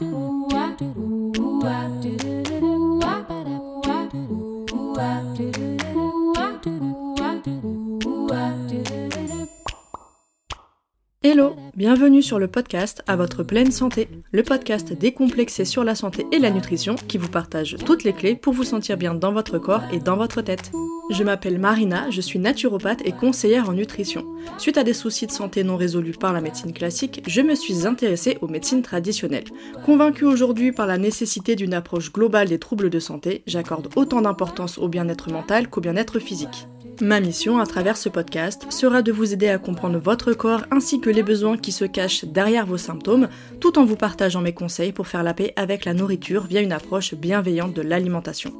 do do Hello, bienvenue sur le podcast À votre pleine santé, le podcast décomplexé sur la santé et la nutrition qui vous partage toutes les clés pour vous sentir bien dans votre corps et dans votre tête. Je m'appelle Marina, je suis naturopathe et conseillère en nutrition. Suite à des soucis de santé non résolus par la médecine classique, je me suis intéressée aux médecines traditionnelles. Convaincue aujourd'hui par la nécessité d'une approche globale des troubles de santé, j'accorde autant d'importance au bien-être mental qu'au bien-être physique. Ma mission à travers ce podcast sera de vous aider à comprendre votre corps ainsi que les besoins qui se cachent derrière vos symptômes, tout en vous partageant mes conseils pour faire la paix avec la nourriture via une approche bienveillante de l'alimentation.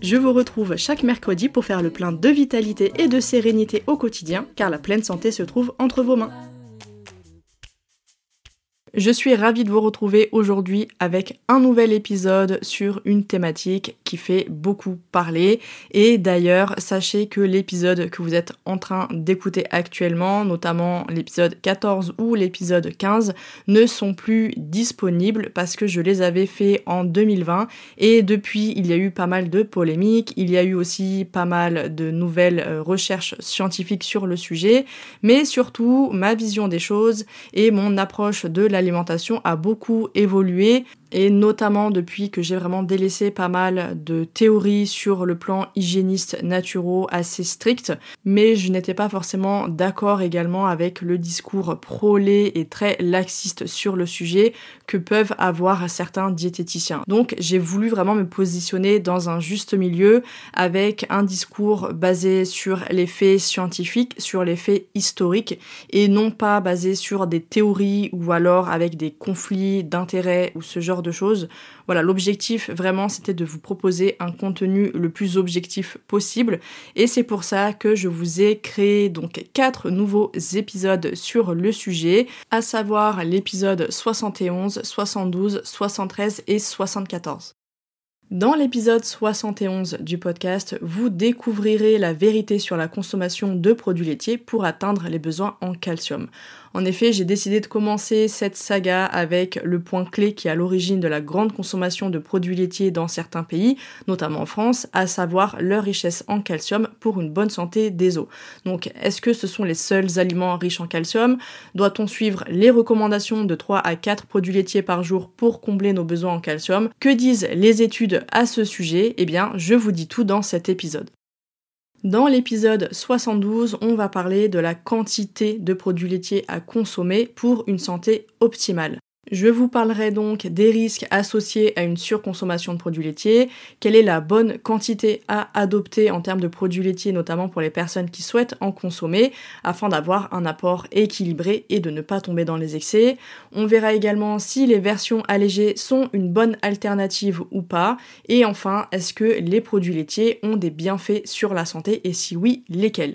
Je vous retrouve chaque mercredi pour faire le plein de vitalité et de sérénité au quotidien, car la pleine santé se trouve entre vos mains. Je suis ravie de vous retrouver aujourd'hui avec un nouvel épisode sur une thématique qui fait beaucoup parler. Et d'ailleurs, sachez que l'épisode que vous êtes en train d'écouter actuellement, notamment l'épisode 14 ou l'épisode 15, ne sont plus disponibles parce que je les avais fait en 2020 et depuis il y a eu pas mal de polémiques, il y a eu aussi pas mal de nouvelles euh, recherches scientifiques sur le sujet, mais surtout ma vision des choses et mon approche de la l'alimentation a beaucoup évolué et notamment depuis que j'ai vraiment délaissé pas mal de théories sur le plan hygiéniste naturaux assez strict, mais je n'étais pas forcément d'accord également avec le discours pro-lait et très laxiste sur le sujet que peuvent avoir certains diététiciens. Donc j'ai voulu vraiment me positionner dans un juste milieu avec un discours basé sur les faits scientifiques, sur les faits historiques et non pas basé sur des théories ou alors avec des conflits d'intérêts ou ce genre choses. Voilà, l'objectif vraiment c'était de vous proposer un contenu le plus objectif possible et c'est pour ça que je vous ai créé donc quatre nouveaux épisodes sur le sujet, à savoir l'épisode 71, 72, 73 et 74. Dans l'épisode 71 du podcast, vous découvrirez la vérité sur la consommation de produits laitiers pour atteindre les besoins en calcium. En effet, j'ai décidé de commencer cette saga avec le point clé qui est à l'origine de la grande consommation de produits laitiers dans certains pays, notamment en France, à savoir leur richesse en calcium pour une bonne santé des os. Donc, est-ce que ce sont les seuls aliments riches en calcium? Doit-on suivre les recommandations de 3 à 4 produits laitiers par jour pour combler nos besoins en calcium? Que disent les études à ce sujet? Eh bien, je vous dis tout dans cet épisode. Dans l'épisode 72, on va parler de la quantité de produits laitiers à consommer pour une santé optimale. Je vous parlerai donc des risques associés à une surconsommation de produits laitiers, quelle est la bonne quantité à adopter en termes de produits laitiers, notamment pour les personnes qui souhaitent en consommer, afin d'avoir un apport équilibré et de ne pas tomber dans les excès? On verra également si les versions allégées sont une bonne alternative ou pas. Et enfin, est-ce que les produits laitiers ont des bienfaits sur la santé? Et si oui, lesquels?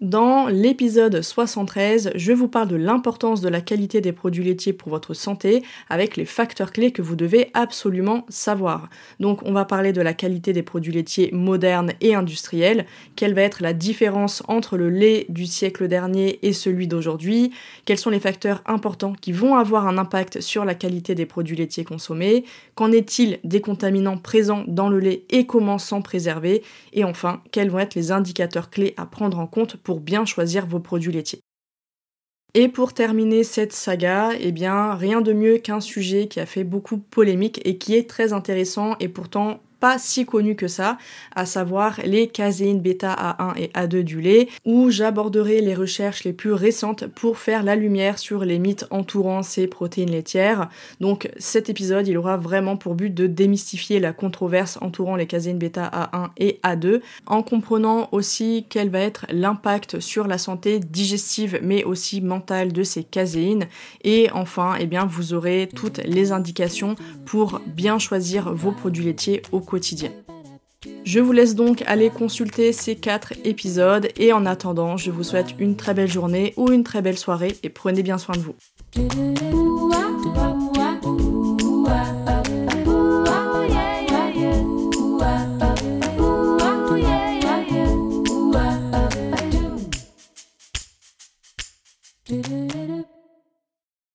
Dans l'épisode 73, je vous parle de l'importance de la qualité des produits laitiers pour votre santé avec les facteurs clés que vous devez absolument savoir. Donc on va parler de la qualité des produits laitiers modernes et industriels, quelle va être la différence entre le lait du siècle dernier et celui d'aujourd'hui, quels sont les facteurs importants qui vont avoir un impact sur la qualité des produits laitiers consommés, qu'en est-il des contaminants présents dans le lait et comment s'en préserver, et enfin quels vont être les indicateurs clés à prendre en compte pour bien choisir vos produits laitiers. Et pour terminer cette saga, eh bien, rien de mieux qu'un sujet qui a fait beaucoup polémique et qui est très intéressant et pourtant pas si connu que ça, à savoir les caséines bêta A1 et A2 du lait, où j'aborderai les recherches les plus récentes pour faire la lumière sur les mythes entourant ces protéines laitières. Donc cet épisode, il aura vraiment pour but de démystifier la controverse entourant les caséines bêta A1 et A2, en comprenant aussi quel va être l'impact sur la santé digestive mais aussi mentale de ces caséines. Et enfin, eh bien, vous aurez toutes les indications pour bien choisir vos produits laitiers au quotidien. Je vous laisse donc aller consulter ces quatre épisodes et en attendant, je vous souhaite une très belle journée ou une très belle soirée et prenez bien soin de vous.